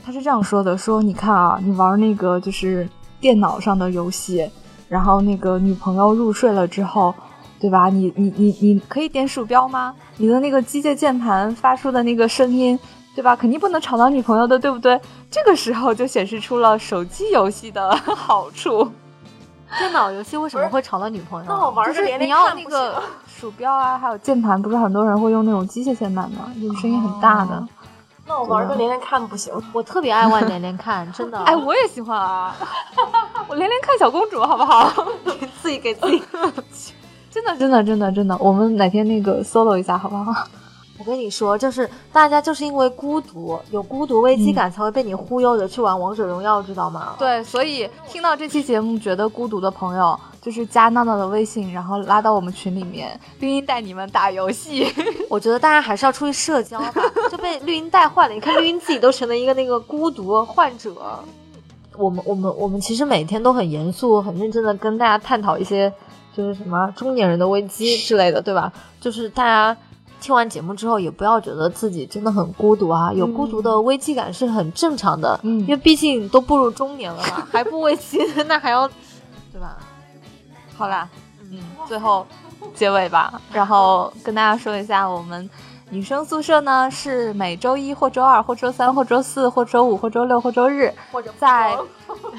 他是这样说的：说你看啊，你玩那个就是电脑上的游戏，然后那个女朋友入睡了之后，对吧？你你你你可以点鼠标吗？你的那个机械键盘发出的那个声音，对吧？肯定不能吵到女朋友的，对不对？这个时候就显示出了手机游戏的 [LAUGHS] 好处。电脑游戏为什么会吵到女朋友？那我玩就是个连连你要看不行那个鼠标啊，还有键盘，不是很多人会用那种机械键盘吗？就是声音很大的。[LAUGHS] 那我玩个连连看不行。我特别爱玩连连看，真的。[LAUGHS] 哎，我也喜欢啊！[LAUGHS] 我连连看小公主，好不好？自己给自己。真的，真的，真的，真的，我们哪天那个 solo 一下，好不好？我跟你说，就是大家就是因为孤独，有孤独危机感，才会被你忽悠着去玩王者荣耀，知道吗？对，所以听到这期节目觉得孤独的朋友，就是加闹闹的微信，然后拉到我们群里面，绿茵带你们打游戏。[LAUGHS] 我觉得大家还是要出去社交吧，就被绿茵带坏了。你看绿茵自己都成了一个那个孤独患者。我们我们我们其实每天都很严肃、很认真的跟大家探讨一些，就是什么中年人的危机之类的，对吧？就是大家听完节目之后，也不要觉得自己真的很孤独啊，有孤独的危机感是很正常的，嗯因为毕竟都步入中年了嘛，[LAUGHS] 还不危机，那还要，对吧？好啦，嗯，最后结尾吧，然后跟大家说一下，我们女生宿舍呢是每周一或周二或周三或周四或周五或周六或周日，在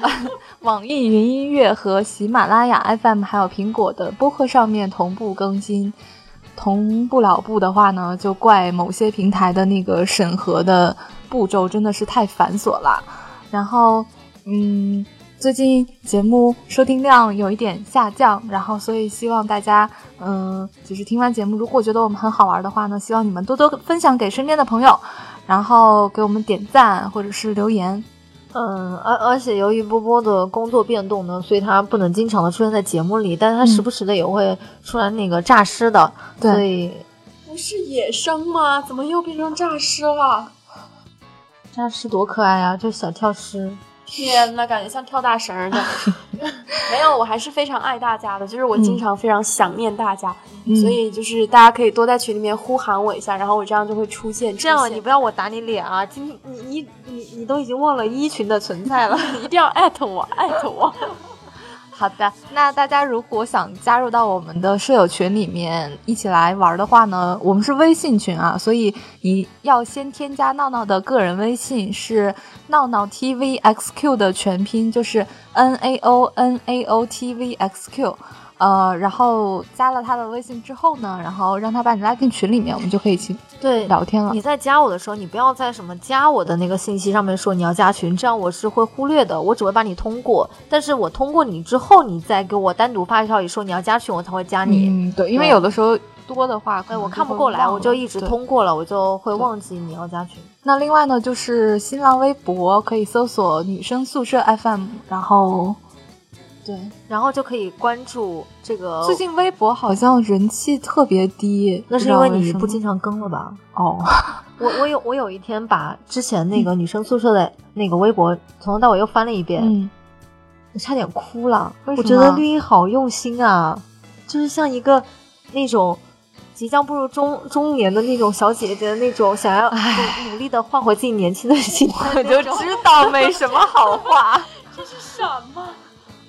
[LAUGHS] 网易云音乐和喜马拉雅 FM 还有苹果的播客上面同步更新。同不了步的话呢，就怪某些平台的那个审核的步骤真的是太繁琐了。然后，嗯，最近节目收听量有一点下降，然后所以希望大家，嗯、就是听完节目，如果觉得我们很好玩的话呢，希望你们多多分享给身边的朋友，然后给我们点赞或者是留言。嗯，而而且由于波波的工作变动呢，所以他不能经常的出现在节目里，但是他时不时的也会出来那个诈尸的，对所以不是野生吗？怎么又变成诈尸了？诈尸多可爱啊，就小跳尸。天呐，感觉像跳大绳儿的。[LAUGHS] 没有，我还是非常爱大家的，就是我经常非常想念大家，嗯所以就是大家可以多在群里面呼喊我一下，然后我这样就会出现。这样你不要我打你脸啊！今天你你你你都已经忘了一群的存在了。[LAUGHS] 一定要艾特我，艾特我。好的，那大家如果想加入到我们的舍友群里面一起来玩的话呢，我们是微信群啊，所以你要先添加闹闹的个人微信，是闹闹 TVXQ 的全拼，就是 N A O N A O T V X Q。呃，然后加了他的微信之后呢，然后让他把你拉进群里面，我们就可以一起对，聊天了你。在加我的时候，你不要在什么加我的那个信息上面说你要加群，这样我是会忽略的，我只会把你通过。但是我通过你之后，你再给我单独发消息说你要加群，我才会加你。嗯，对，因为有的时候多的话，可哎，我看不过来，我就一直通过了，我就会忘记你要加群。那另外呢，就是新浪微博可以搜索“女生宿舍 FM”，然后对，然后就可以关注这个。最近微博好像人气特别低，那是因为你不经常更了吧？哦，[LAUGHS] 我我有我有一天把之前那个女生宿舍的那个微博从头到尾又翻了一遍，嗯，我差点哭了。我觉得绿茵好用心啊，就是像一个那种即将步入中中年的那种小姐姐的那种，想要努努力的换回自己年轻的心态我就。知道没什么好话。[LAUGHS] 这是什么？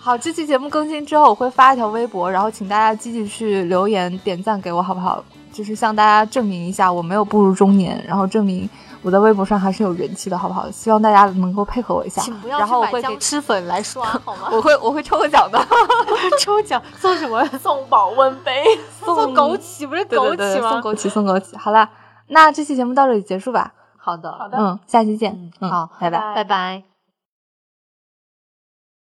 好，这期节目更新之后，我会发一条微博，然后请大家积极去留言点赞给我，好不好？就是向大家证明一下我没有步入中年，然后证明我在微博上还是有人气的，好不好？希望大家能够配合我一下请不，要然后我会给，僵尸粉来刷 [LAUGHS] 好吗？我会我会抽个奖的，[LAUGHS] 抽奖送什么？[LAUGHS] 送保温杯。送枸杞不是枸杞吗？对对送枸杞，送枸杞。好啦，那这期节目到这里结束吧。好的，好的嗯，下期见。嗯，好，拜拜。拜拜。